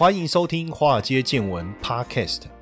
欢迎收听《华尔街见闻》Podcast。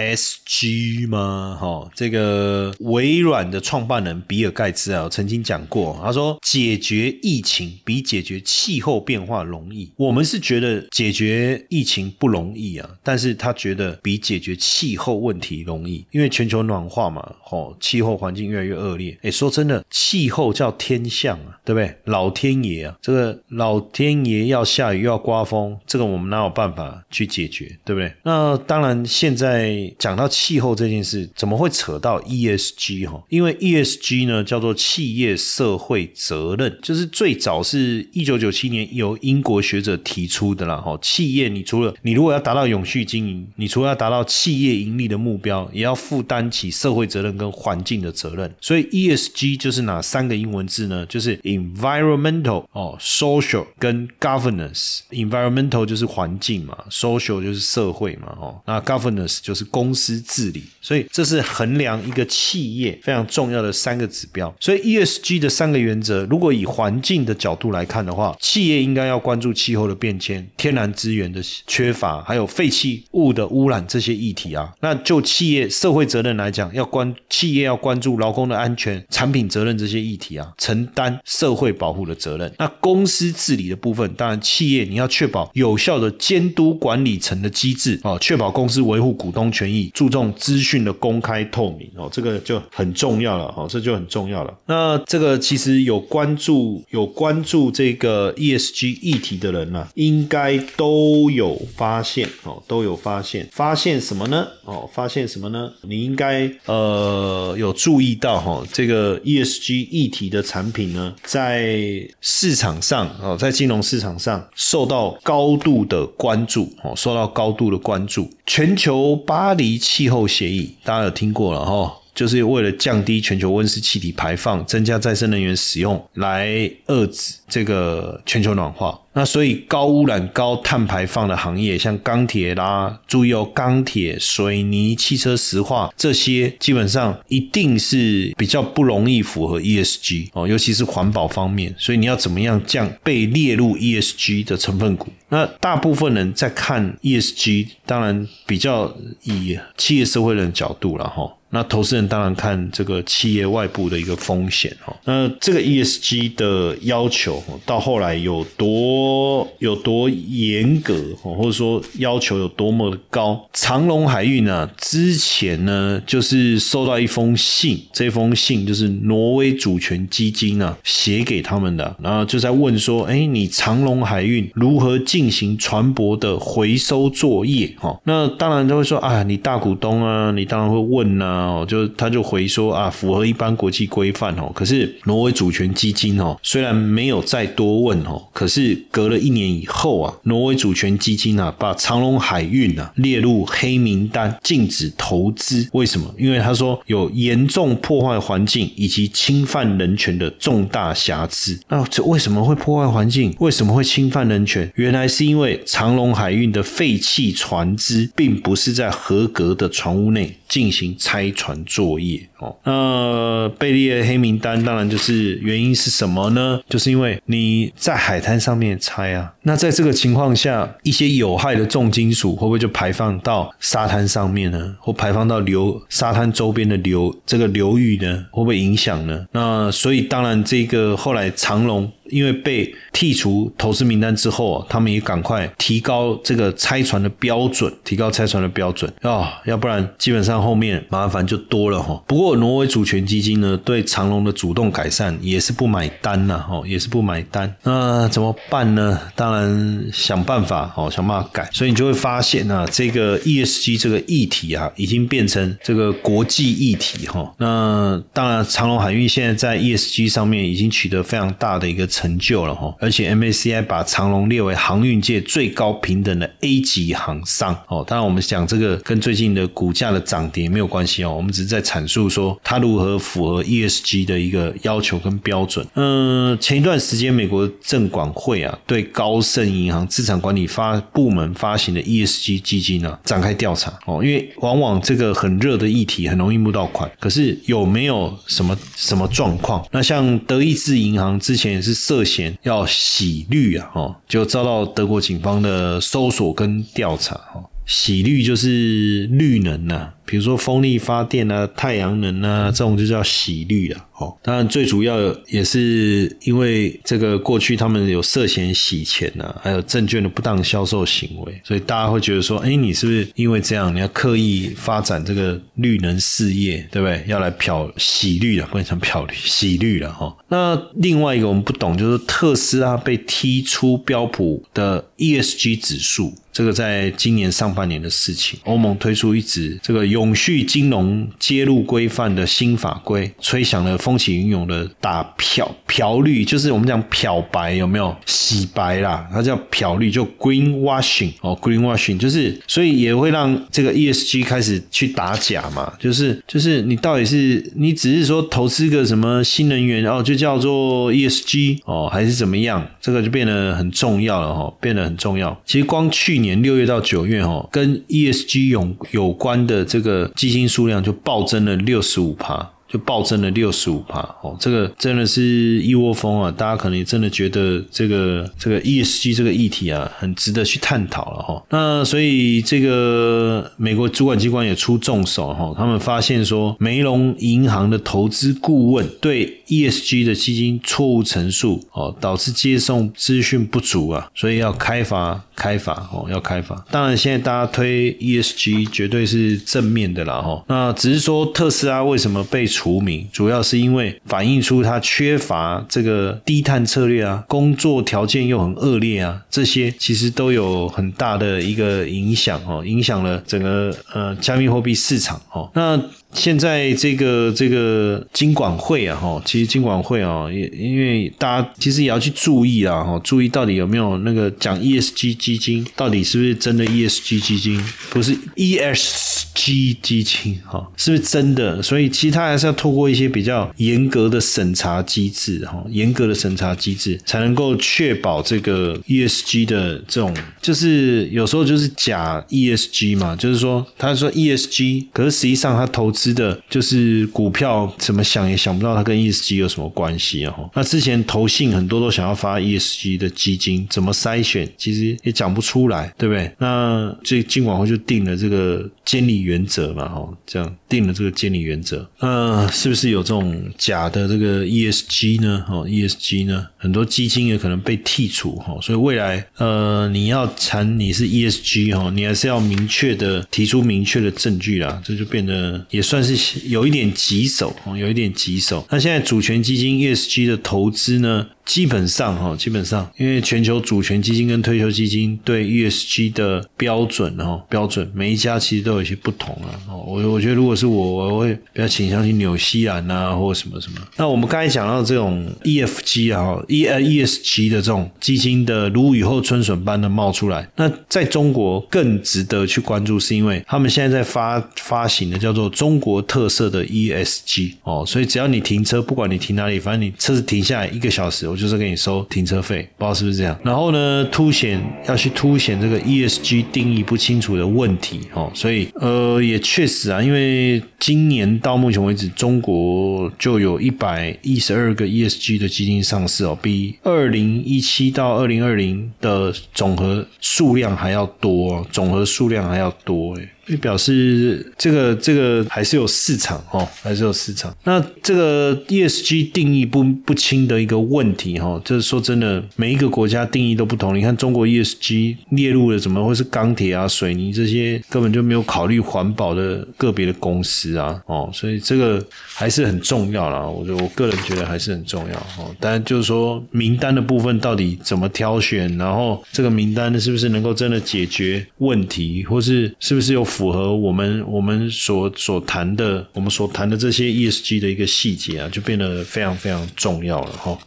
S G 吗？哈，这个微软的创办人比尔盖茨啊，曾经讲过，他说解决疫情比解决气候变化容易。我们是觉得解决疫情不容易啊，但是他觉得比解决气候问题容易，因为全球暖化嘛，哦，气候环境越来越恶劣。哎，说真的，气候叫天象啊，对不对？老天爷啊，这个老。天爷要下雨又要刮风，这个我们哪有办法去解决，对不对？那当然，现在讲到气候这件事，怎么会扯到 ESG 哈？因为 ESG 呢叫做企业社会责任，就是最早是一九九七年由英国学者提出的啦。哈，企业你除了你如果要达到永续经营，你除了要达到企业盈利的目标，也要负担起社会责任跟环境的责任。所以 ESG 就是哪三个英文字呢？就是 environmental 哦，social。跟 governance，environmental 就是环境嘛，social 就是社会嘛，哦，那 governance 就是公公司治理，所以这是衡量一个企业非常重要的三个指标。所以 ESG 的三个原则，如果以环境的角度来看的话，企业应该要关注气候的变迁、天然资源的缺乏，还有废弃物的污染这些议题啊。那就企业社会责任来讲，要关企业要关注劳工的安全、产品责任这些议题啊，承担社会保护的责任。那公司治理。的部分，当然，企业你要确保有效的监督管理层的机制啊，确保公司维护股东权权益，注重资讯的公开透明哦，这个就很重要了哦，这就很重要了。那这个其实有关注有关注这个 ESG 议题的人呢，应该都有发现哦，都有发现，发现什么呢？哦，发现什么呢？你应该呃有注意到哈，这个 ESG 议题的产品呢，在市场上哦，在金融市场上受到高度的关注，哦，受到高度的关注。全球八巴黎气候协议，大家有听过了哈？就是为了降低全球温室气体排放，增加再生能源使用，来遏制这个全球暖化。那所以高污染、高碳排放的行业，像钢铁啦，注意哦，钢铁、水泥、汽车、石化这些，基本上一定是比较不容易符合 ESG 哦，尤其是环保方面。所以你要怎么样降被列入 ESG 的成分股？那大部分人在看 ESG，当然比较以企业社会人的角度了哈。那投资人当然看这个企业外部的一个风险哈。那这个 ESG 的要求到后来有多有多严格或者说要求有多么的高？长隆海运呢，之前呢就是收到一封信，这封信就是挪威主权基金呢写给他们的，然后就在问说，哎，你长隆海运如何进行船舶的回收作业？哈，那当然就会说啊，你大股东啊，你当然会问呐。哦，就他就回说啊，符合一般国际规范哦。可是挪威主权基金哦，虽然没有再多问哦，可是隔了一年以后啊，挪威主权基金啊，把长隆海运啊列入黑名单，禁止投资。为什么？因为他说有严重破坏环境以及侵犯人权的重大瑕疵。那这为什么会破坏环境？为什么会侵犯人权？原来是因为长隆海运的废弃船只并不是在合格的船坞内进行拆。船作业哦，那被列黑名单，当然就是原因是什么呢？就是因为你在海滩上面拆啊，那在这个情况下，一些有害的重金属会不会就排放到沙滩上面呢？或排放到流沙滩周边的流这个流域呢？会不会影响呢？那所以当然这个后来长隆。因为被剔除投资名单之后，他们也赶快提高这个拆船的标准，提高拆船的标准啊，要不然基本上后面麻烦就多了哈。不过挪威主权基金呢，对长隆的主动改善也是不买单呐，哦，也是不买单。那怎么办呢？当然想办法哦，想办法改。所以你就会发现呢，这个 ESG 这个议题啊，已经变成这个国际议题哈。那当然，长隆海运现在在 ESG 上面已经取得非常大的一个成成就了哈，而且 MACI 把长隆列为航运界最高平等的 A 级航商哦。当然，我们讲这个跟最近的股价的涨跌没有关系哦，我们只是在阐述说它如何符合 ESG 的一个要求跟标准。嗯，前一段时间美国证管会啊，对高盛银行资产管理发部门发行的 ESG 基金呢展开调查哦，因为往往这个很热的议题很容易募到款，可是有没有什么什么状况？那像德意志银行之前也是涉嫌要洗绿啊，哦，就遭到德国警方的搜索跟调查，哈，洗绿就是绿能呐。比如说风力发电啊、太阳能啊，这种就叫洗绿啊。哦，当然最主要也是因为这个过去他们有涉嫌洗钱啊，还有证券的不当销售行为，所以大家会觉得说，哎，你是不是因为这样，你要刻意发展这个绿能事业，对不对？要来漂洗绿了，不能讲漂绿，洗绿了哈。那另外一个我们不懂，就是特斯拉被踢出标普的 ESG 指数，这个在今年上半年的事情，欧盟推出一纸这个优永续金融揭露规范的新法规，吹响了风起云涌的打漂漂绿，就是我们讲漂白有没有洗白啦？它叫漂绿，就 green washing 哦，green washing 就是所以也会让这个 ESG 开始去打假嘛，就是就是你到底是你只是说投资个什么新能源哦，就叫做 ESG 哦，还是怎么样？这个就变得很重要了哈，变得很重要。其实光去年六月到九月哈，跟 ESG 有有关的这个。基金数量就暴增了六十五趴。就暴增了六十五帕哦，这个真的是一窝蜂啊！大家可能真的觉得这个这个 ESG 这个议题啊，很值得去探讨了哈。那所以这个美国主管机关也出重手哈，他们发现说梅隆银行的投资顾问对 ESG 的基金错误陈述哦，导致接送资讯不足啊，所以要开罚开罚哦，要开罚。当然现在大家推 ESG 绝对是正面的啦哈。那只是说特斯拉为什么被？除名主要是因为反映出它缺乏这个低碳策略啊，工作条件又很恶劣啊，这些其实都有很大的一个影响哦，影响了整个呃加密货币市场哦。那现在这个这个金管会啊，哈，其实金管会啊，也因为大家其实也要去注意啊，哈，注意到底有没有那个讲 ESG 基金，到底是不是真的 ESG 基金，不是 ESG 基金，哈，是不是真的？所以其实它还是要透过一些比较严格的审查机制，哈，严格的审查机制才能够确保这个 ESG 的这种，就是有时候就是假 ESG 嘛，就是说他说 ESG，可是实际上他投资。资的就是股票，怎么想也想不到它跟 ESG 有什么关系啊？那之前投信很多都想要发 ESG 的基金，怎么筛选，其实也讲不出来，对不对？那这金管会就定了这个监理原则嘛，哈，这样定了这个监理原则，呃，是不是有这种假的这个 ESG 呢？哦，ESG 呢，很多基金也可能被剔除哈，所以未来呃，你要谈你是 ESG 哈，你还是要明确的提出明确的证据啦，这就变得也。算是有一点棘手哦，有一点棘手。那现在主权基金 ESG 的投资呢？基本上哈，基本上，因为全球主权基金跟退休基金对 ESG 的标准哈，标准每一家其实都有一些不同啊。我我觉得如果是我，我会比较倾向去纽西兰啊，或什么什么。那我们刚才讲到这种 EFG 啊，E 呃 ESG 的这种基金的如雨后春笋般的冒出来，那在中国更值得去关注，是因为他们现在在发发行的叫做中国特色的 ESG 哦，所以只要你停车，不管你停哪里，反正你车子停下来一个小时，我。就是给你收停车费，不知道是不是这样。然后呢，凸显要去凸显这个 ESG 定义不清楚的问题，哦，所以呃，也确实啊，因为今年到目前为止，中国就有一百一十二个 ESG 的基金上市哦，比二零一七到二零二零的总和数量还要多，总和数量还要多，诶就表示这个这个还是有市场哦，还是有市场。那这个 ESG 定义不不清的一个问题哈，就是说真的，每一个国家定义都不同。你看中国 ESG 列入了怎么会是钢铁啊、水泥这些根本就没有考虑环保的个别的公司啊，哦，所以这个还是很重要啦。我我个人觉得还是很重要哦。但就是说名单的部分到底怎么挑选，然后这个名单是不是能够真的解决问题，或是是不是有符合我们我们所所谈的我们所谈的这些 ESG 的一个细节啊，就变得非常非常重要了哈。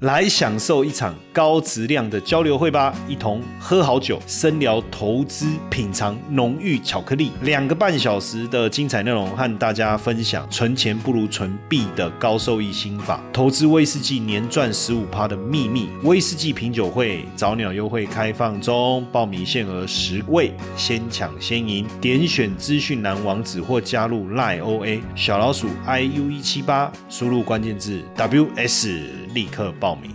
来享受一场高质量的交流会吧，一同喝好酒，深聊投资，品尝浓郁巧克力，两个半小时的精彩内容，和大家分享存钱不如存币的高收益心法，投资威士忌年赚十五趴的秘密。威士忌品酒会早鸟优惠开放中，报名限额十位，先抢先赢。点选资讯栏网址或加入 LIOA 小老鼠 iu 一七八，输入关键字 ws，立刻报。报名，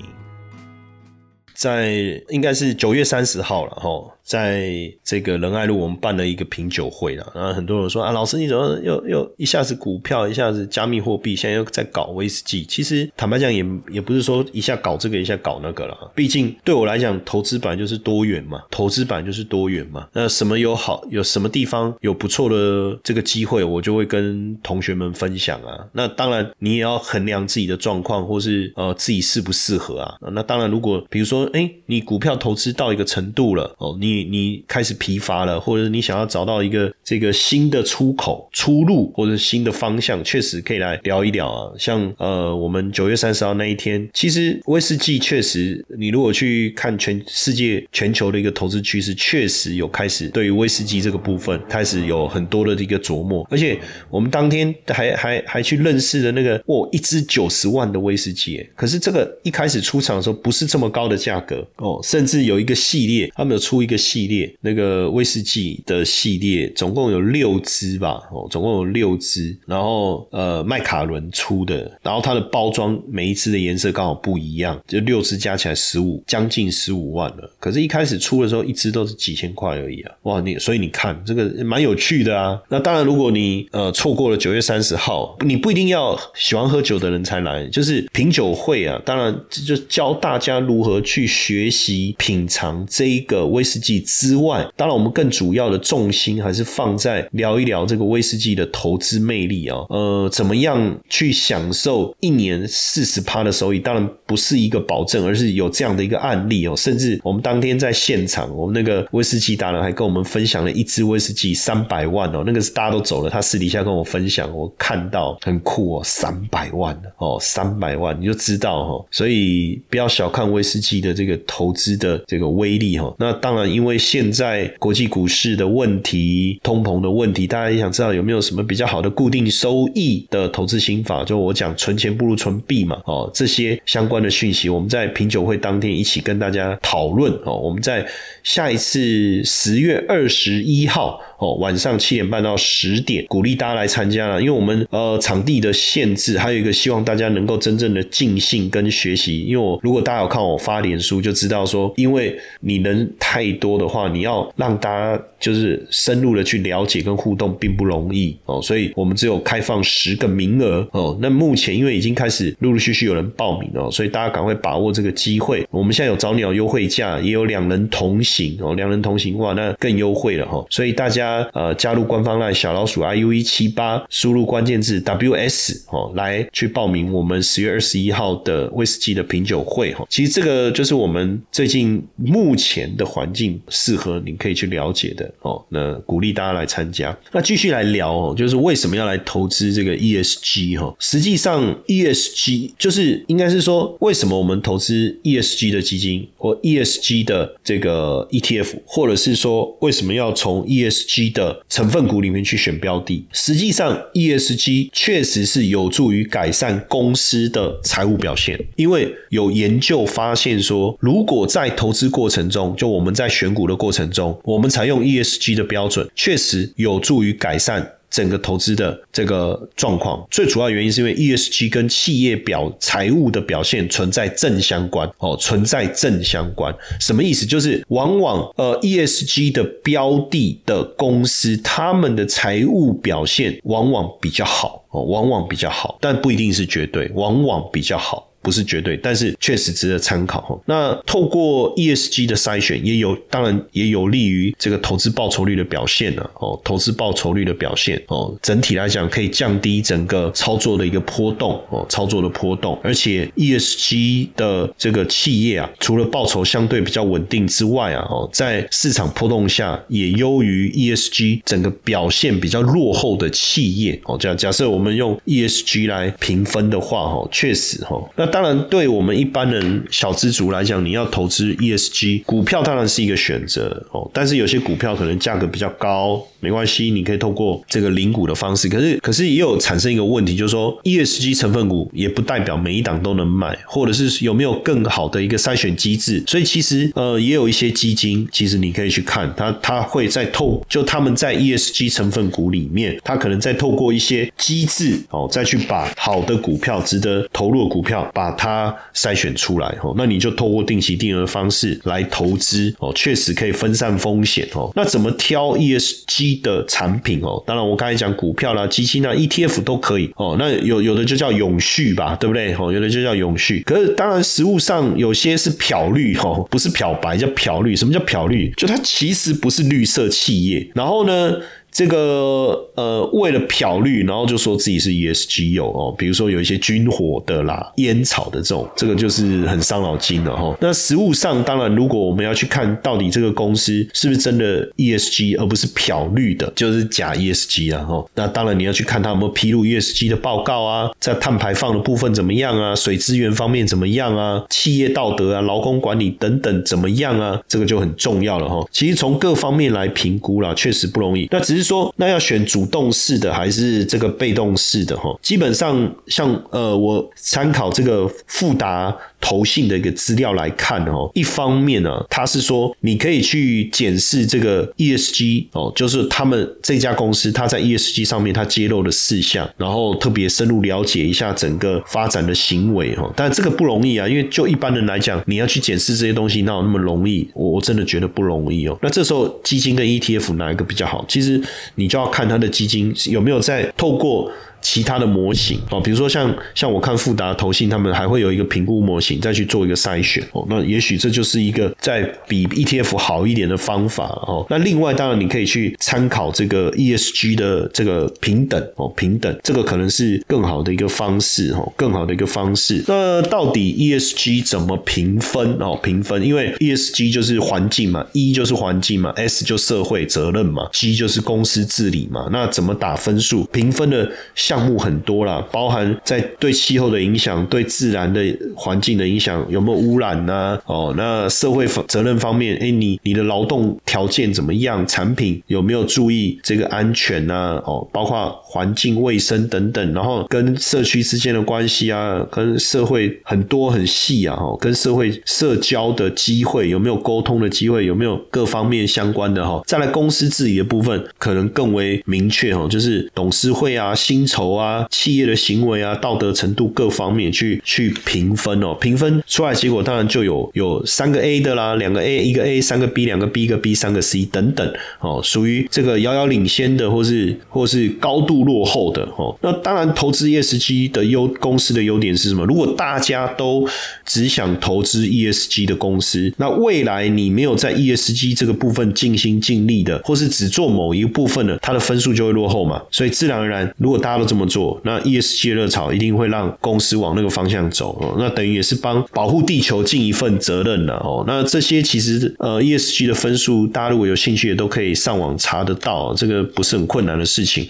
在应该是九月三十号了哈。在这个仁爱路，我们办了一个品酒会了。然后很多人说啊，老师你怎么又又一下子股票，一下子加密货币，现在又在搞威士忌？其实坦白讲，也也不是说一下搞这个，一下搞那个了。毕竟对我来讲，投资版就是多元嘛，投资版就是多元嘛。那什么有好，有什么地方有不错的这个机会，我就会跟同学们分享啊。那当然，你也要衡量自己的状况，或是呃自己适不适合啊。那当然，如果比如说，哎，你股票投资到一个程度了，哦，你你你开始疲乏了，或者你想要找到一个这个新的出口、出路，或者新的方向，确实可以来聊一聊啊。像呃，我们九月三十号那一天，其实威士忌确实，你如果去看全世界、全球的一个投资趋势，确实有开始对于威士忌这个部分开始有很多的一个琢磨。而且我们当天还还还去认识了那个哦，一支九十万的威士忌，可是这个一开始出厂的时候不是这么高的价格哦，甚至有一个系列，他们有出一个。系列那个威士忌的系列总共有六支吧，哦，总共有六支，然后呃麦卡伦出的，然后它的包装每一支的颜色刚好不一样，就六支加起来十五，将近十五万了。可是，一开始出的时候，一支都是几千块而已啊！哇，你所以你看这个蛮有趣的啊。那当然，如果你呃错过了九月三十号，你不一定要喜欢喝酒的人才来，就是品酒会啊。当然，就教大家如何去学习品尝这一个威士忌。之外，当然我们更主要的重心还是放在聊一聊这个威士忌的投资魅力啊。呃，怎么样去享受一年四十趴的收益？当然不是一个保证，而是有这样的一个案例哦。甚至我们当天在现场，我们那个威士忌达人还跟我们分享了一支威士忌三百万哦，那个是大家都走了，他私底下跟我分享，我看到很酷哦，三百万哦，三百万你就知道哈。所以不要小看威士忌的这个投资的这个威力哈。那当然因因为现在国际股市的问题、通膨的问题，大家也想知道有没有什么比较好的固定收益的投资心法？就我讲，存钱不如存币嘛。哦，这些相关的讯息，我们在品酒会当天一起跟大家讨论。哦，我们在下一次十月二十一号。哦，晚上七点半到十点，鼓励大家来参加了。因为我们呃场地的限制，还有一个希望大家能够真正的尽兴跟学习。因为我如果大家有看我发脸书，就知道说，因为你人太多的话，你要让大家就是深入的去了解跟互动，并不容易哦。所以我们只有开放十个名额哦。那目前因为已经开始陆陆续续有人报名了，所以大家赶快把握这个机会。我们现在有早鸟优惠价，也有两人同行哦。两人同行哇，那更优惠了哈。所以大家。呃，加入官方赖小老鼠 iu 一七八，输入关键字 ws 哦，来去报名我们十月二十一号的威士忌的品酒会哈。其实这个就是我们最近目前的环境适合你可以去了解的哦。那鼓励大家来参加。那继续来聊哦，就是为什么要来投资这个 ESG 哈？实际上 ESG 就是应该是说，为什么我们投资 ESG 的基金或 ESG 的这个 ETF，或者是说为什么要从 ESG 的成分股里面去选标的，实际上 ESG 确实是有助于改善公司的财务表现，因为有研究发现说，如果在投资过程中，就我们在选股的过程中，我们采用 ES ESG 的标准，确实有助于改善。整个投资的这个状况。最主要原因是因为 ESG 跟企业表财务的表现存在正相关哦，存在正相关。什么意思？就是往往呃 ESG 的标的的公司，他们的财务表现往往比较好哦，往往比较好，但不一定是绝对，往往比较好。不是绝对，但是确实值得参考哈。那透过 ESG 的筛选，也有当然也有利于这个投资报酬率的表现呢。哦，投资报酬率的表现哦，整体来讲可以降低整个操作的一个波动哦，操作的波动。而且 ESG 的这个企业啊，除了报酬相对比较稳定之外啊，哦，在市场波动下也优于 ESG 整个表现比较落后的企业哦。这样假设我们用 ESG 来评分的话，哈，确实哈，那。当然，对我们一般人小资族来讲，你要投资 ESG 股票当然是一个选择哦。但是有些股票可能价格比较高，没关系，你可以透过这个零股的方式。可是，可是也有产生一个问题，就是说 ESG 成分股也不代表每一档都能买，或者是有没有更好的一个筛选机制。所以其实呃，也有一些基金，其实你可以去看它，它会在透就他们在 ESG 成分股里面，它可能在透过一些机制哦，再去把好的股票、值得投入的股票把把它筛选出来哦，那你就透过定期定额的方式来投资哦，确实可以分散风险哦。那怎么挑 ESG 的产品哦？当然，我刚才讲股票啦、基金啦、ETF 都可以哦。那有有的就叫永续吧，对不对？哦，有的就叫永续。可是当然，实物上有些是漂绿哦，不是漂白，叫漂绿。什么叫漂绿？就它其实不是绿色企业。然后呢？这个呃，为了漂绿，然后就说自己是 ESG 有哦，比如说有一些军火的啦、烟草的这种，这个就是很伤脑筋的哈。那实物上，当然如果我们要去看到底这个公司是不是真的 ESG，而不是漂绿的，就是假 ESG 啊哈。那当然你要去看他有没有披露 ESG 的报告啊，在碳排放的部分怎么样啊，水资源方面怎么样啊，企业道德啊、劳工管理等等怎么样啊，这个就很重要了哈。其实从各方面来评估啦，确实不容易。那只是。说那要选主动式的还是这个被动式的哈？基本上像呃，我参考这个富达。投信的一个资料来看哦，一方面呢，他是说你可以去检视这个 ESG 哦，就是他们这家公司它在 ESG 上面它揭露的事项，然后特别深入了解一下整个发展的行为哈。但这个不容易啊，因为就一般人来讲，你要去检视这些东西，哪有那么容易？我我真的觉得不容易哦。那这时候基金跟 ETF 哪一个比较好？其实你就要看它的基金有没有在透过。其他的模型哦，比如说像像我看富达投信，他们还会有一个评估模型，再去做一个筛选哦。那也许这就是一个在比 ETF 好一点的方法哦。那另外当然你可以去参考这个 ESG 的这个平等哦，平等这个可能是更好的一个方式哦，更好的一个方式。那到底 ESG 怎么评分哦？评分，因为 ESG 就是环境嘛，E 就是环境嘛，S 就社会责任嘛，G 就是公司治理嘛。那怎么打分数？评分的。项目很多啦，包含在对气候的影响、对自然的环境的影响，有没有污染呢？哦，那社会责任方面，哎，你你的劳动条件怎么样？产品有没有注意这个安全呢？哦，包括环境卫生等等，然后跟社区之间的关系啊，跟社会很多很细啊，哦，跟社会社交的机会有没有沟通的机会？有没有各方面相关的哈？再来公司治理的部分，可能更为明确哦，就是董事会啊，薪酬。头啊，企业的行为啊，道德程度各方面去去评分哦，评分出来结果当然就有有三个 A 的啦，两个 A 一个 A，三个 B 两个 B 一个 B 三个 C 等等哦，属于这个遥遥领先的，或是或是高度落后的哦。那当然，投资 ESG 的优公司的优点是什么？如果大家都只想投资 ESG 的公司，那未来你没有在 ESG 这个部分尽心尽力的，或是只做某一部分的，它的分数就会落后嘛。所以自然而然，如果大家都这么做，那 ESG 热潮一定会让公司往那个方向走哦。那等于也是帮保护地球尽一份责任了哦。那这些其实呃 ESG 的分数，大家如果有兴趣，也都可以上网查得到，这个不是很困难的事情。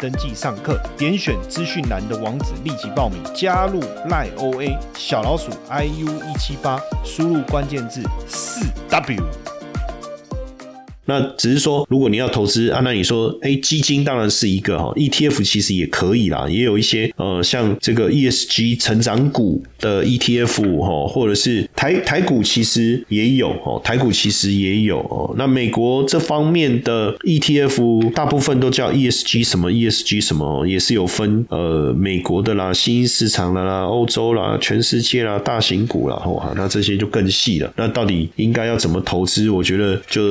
登记上课，点选资讯栏的网址立即报名，加入赖 OA 小老鼠 IU 一七八，输入关键字四 W。那只是说，如果你要投资啊，那你说，哎，基金当然是一个哈，ETF 其实也可以啦，也有一些呃，像这个 ESG 成长股的 ETF 哈，或者是台台股其实也有哦，台股其实也有哦。那美国这方面的 ETF 大部分都叫 ESG 什么 ESG 什么，也是有分呃美国的啦、新兴市场的啦、欧洲啦、全世界啦、大型股啦，哇，那这些就更细了。那到底应该要怎么投资？我觉得就。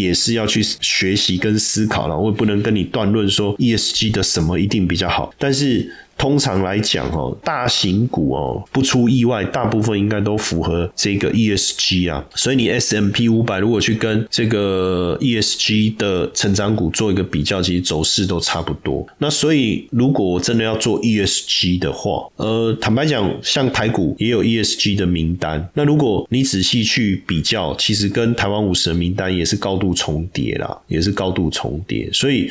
也是要去学习跟思考了，我也不能跟你断论说 ESG 的什么一定比较好，但是。通常来讲，哦，大型股哦，不出意外，大部分应该都符合这个 ESG 啊。所以你 S M P 五百如果去跟这个 ESG 的成长股做一个比较，其实走势都差不多。那所以，如果真的要做 ESG 的话，呃，坦白讲，像台股也有 ESG 的名单。那如果你仔细去比较，其实跟台湾五十的名单也是高度重叠啦，也是高度重叠。所以。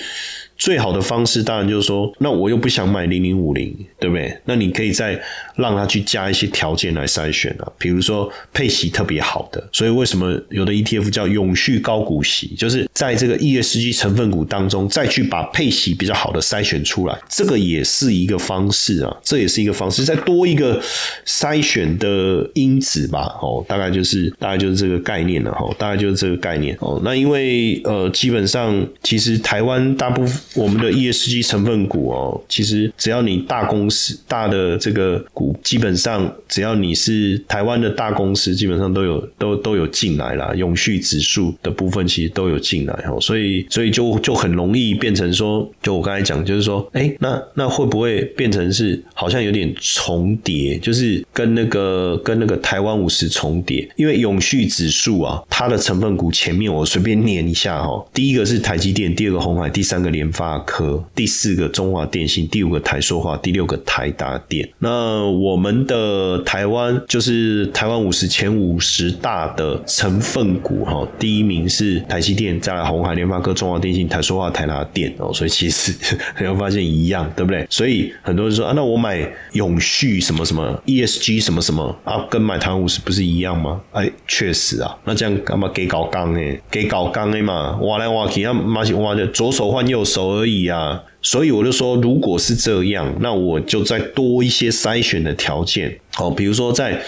最好的方式当然就是说，那我又不想买零零五零，对不对？那你可以再让他去加一些条件来筛选啊，比如说配息特别好的。所以为什么有的 ETF 叫永续高股息？就是在这个 ESG 成分股当中，再去把配息比较好的筛选出来，这个也是一个方式啊，这也是一个方式，再多一个筛选的因子吧。哦，大概就是大概就是这个概念了哈，大概就是这个概念哦。那因为呃，基本上其实台湾大部分。我们的 ESG 成分股哦，其实只要你大公司大的这个股，基本上只要你是台湾的大公司，基本上都有都都有进来了。永续指数的部分其实都有进来哦，所以所以就就很容易变成说，就我刚才讲，就是说，哎，那那会不会变成是好像有点重叠，就是跟那个跟那个台湾五十重叠？因为永续指数啊，它的成分股前面我随便念一下哈，第一个是台积电，第二个红海，第三个联发。大科，第四个中华电信，第五个台塑化，第六个台达电。那我们的台湾就是台湾五十前五十大的成分股哈，第一名是台积电，再来红海、联发科、中华电信、台塑化、台达电哦。所以其实你会发现一样，对不对？所以很多人说啊，那我买永续什么什么 ESG 什么什么啊，跟买台湾五十不是一样吗？哎，确实啊，那这样干嘛给搞刚呢？给搞刚的嘛，挖来挖去，那马上挖的左手换右手。可以啊，所以我就说，如果是这样，那我就再多一些筛选的条件，好，比如说在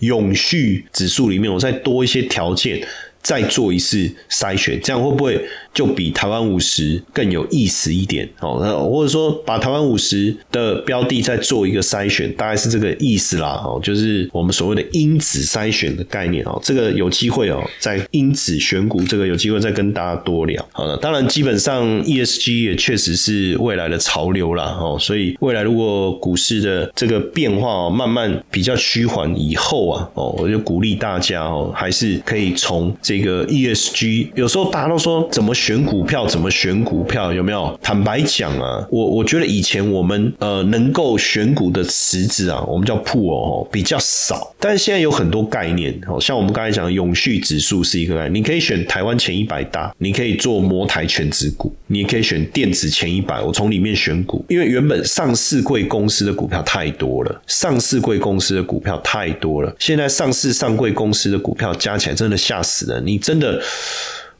永续指数里面，我再多一些条件，再做一次筛选，这样会不会？就比台湾五十更有意思一点哦，那或者说把台湾五十的标的再做一个筛选，大概是这个意思啦哦，就是我们所谓的因子筛选的概念哦，这个有机会哦，在因子选股这个有机会再跟大家多聊。好了，当然基本上 ESG 也确实是未来的潮流啦哦，所以未来如果股市的这个变化哦慢慢比较趋缓以后啊哦，我就鼓励大家哦，还是可以从这个 ESG，有时候大家都说怎么。选股票怎么选股票？有没有？坦白讲啊，我我觉得以前我们呃能够选股的池子啊，我们叫铺哦，比较少。但是现在有很多概念哦，像我们刚才讲的永续指数是一个概念，你可以选台湾前一百大，你可以做摩台全指股，你也可以选电子前一百，我从里面选股。因为原本上市贵公司的股票太多了，上市贵公司的股票太多了，现在上市上贵公司的股票加起来真的吓死人，你真的。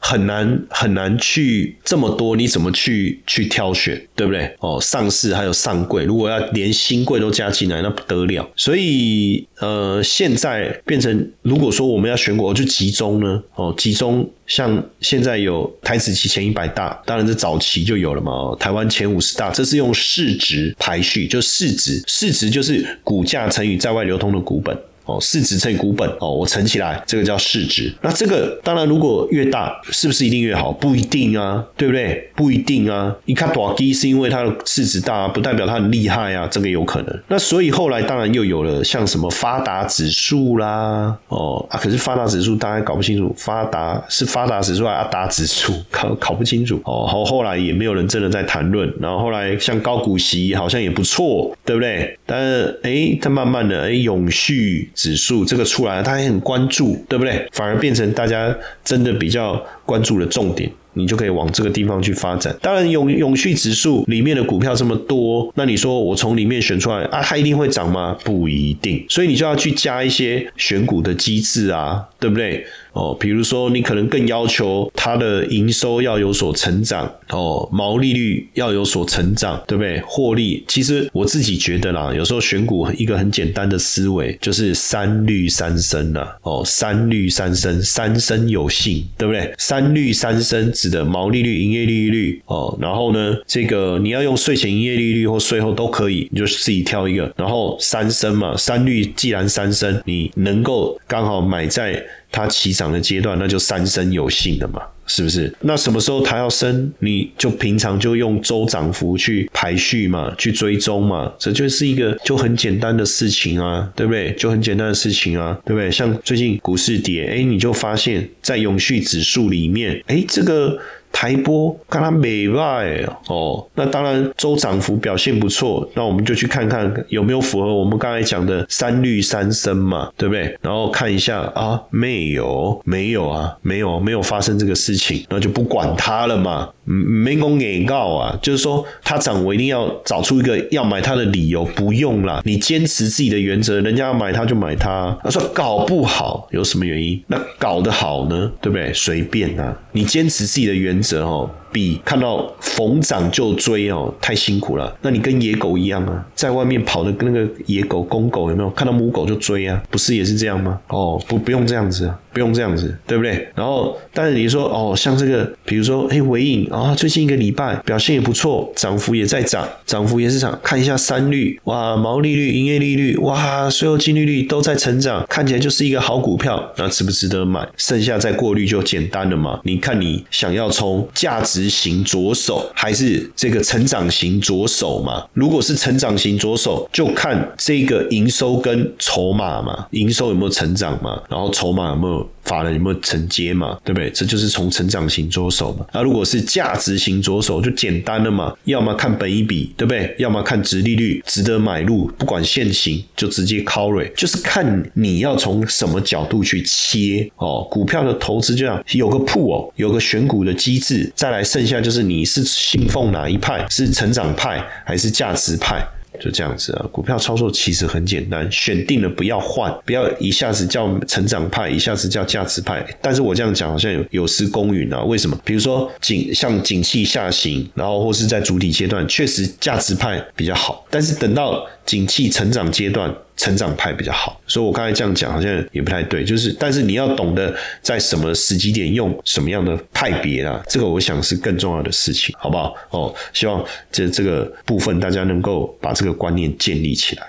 很难很难去这么多，你怎么去去挑选，对不对？哦，上市还有上柜，如果要连新柜都加进来，那不得了。所以呃，现在变成如果说我们要选股，就集中呢，哦，集中像现在有台子期前一百大，当然这早期就有了嘛。台湾前五十大，这是用市值排序，就市值，市值就是股价乘以在外流通的股本。哦，市值乘以股本哦，我乘起来，这个叫市值。那这个当然如果越大，是不是一定越好？不一定啊，对不对？不一定啊。你看短基是因为它的市值大，不代表它很厉害啊，这个有可能。那所以后来当然又有了像什么发达指数啦，哦啊，可是发达指数大家搞不清楚，发达是发达指数还是阿达指数，考考不清楚哦。后后来也没有人真的在谈论。然后后来像高股息好像也不错，对不对？但是哎，它慢慢的哎，永续指数这个出来了，大家很关注，对不对？反而变成大家真的比较关注的重点。你就可以往这个地方去发展。当然，永永续指数里面的股票这么多，那你说我从里面选出来啊，它一定会涨吗？不一定。所以你就要去加一些选股的机制啊，对不对？哦，比如说你可能更要求它的营收要有所成长，哦，毛利率要有所成长，对不对？获利，其实我自己觉得啦，有时候选股一个很简单的思维就是三率三升啦，哦，三率三升，三升有幸，对不对？三率三升指的毛利率、营业利率，哦，然后呢，这个你要用税前营业利率或税后都可以，你就自己挑一个，然后三升嘛，三率既然三升，你能够刚好买在。它起涨的阶段，那就三生有幸的嘛，是不是？那什么时候它要升，你就平常就用周涨幅去排序嘛，去追踪嘛，这就是一个就很简单的事情啊，对不对？就很简单的事情啊，对不对？像最近股市跌，哎，你就发现，在永续指数里面，哎，这个。台波看它美败哦，那当然周涨幅表现不错，那我们就去看看有没有符合我们刚才讲的三绿三升嘛，对不对？然后看一下啊，没有，没有啊，没有，没有发生这个事情，那就不管它了嘛。嗯没公给告啊，就是说它涨，我一定要找出一个要买它的理由，不用啦，你坚持自己的原则，人家要买它就买它。他说搞不好有什么原因，那搞得好呢，对不对？随便啊，你坚持自己的原则哦。比看到逢涨就追哦，太辛苦了。那你跟野狗一样啊，在外面跑的跟那个野狗、公狗有没有？看到母狗就追啊，不是也是这样吗？哦，不，不用这样子，不用这样子，对不对？然后，但是你说哦，像这个，比如说，哎，尾影啊，最近一个礼拜表现也不错，涨幅也在涨，涨幅也是涨。看一下三率，哇，毛利率、营业利率，哇，税后净利率都在成长，看起来就是一个好股票。那值不值得买？剩下再过滤就简单了嘛。你看你想要从价值。型左手还是这个成长型左手嘛？如果是成长型左手，就看这个营收跟筹码嘛，营收有没有成长嘛？然后筹码有没有？法人有没有承接嘛？对不对？这就是从成长型着手嘛。那如果是价值型着手，就简单了嘛。要么看本一比，对不对？要么看值利率，值得买入。不管现行，就直接 carry，就是看你要从什么角度去切哦。股票的投资这样有个铺哦，有个选股的机制，再来剩下就是你是信奉哪一派，是成长派还是价值派？就这样子啊，股票操作其实很简单，选定了不要换，不要一下子叫成长派，一下子叫价值派。但是我这样讲好像有有失公允啊？为什么？比如说景像景气下行，然后或是在主体阶段，确实价值派比较好，但是等到景气成长阶段。成长派比较好，所以我刚才这样讲好像也不太对，就是但是你要懂得在什么时机点用什么样的派别啊，这个我想是更重要的事情，好不好？哦，希望这这个部分大家能够把这个观念建立起来。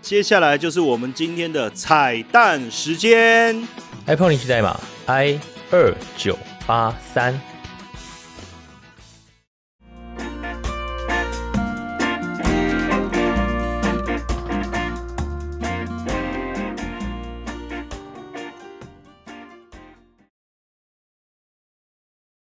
接下来就是我们今天的彩蛋时间，iPhone 领取代码 i 二九八三。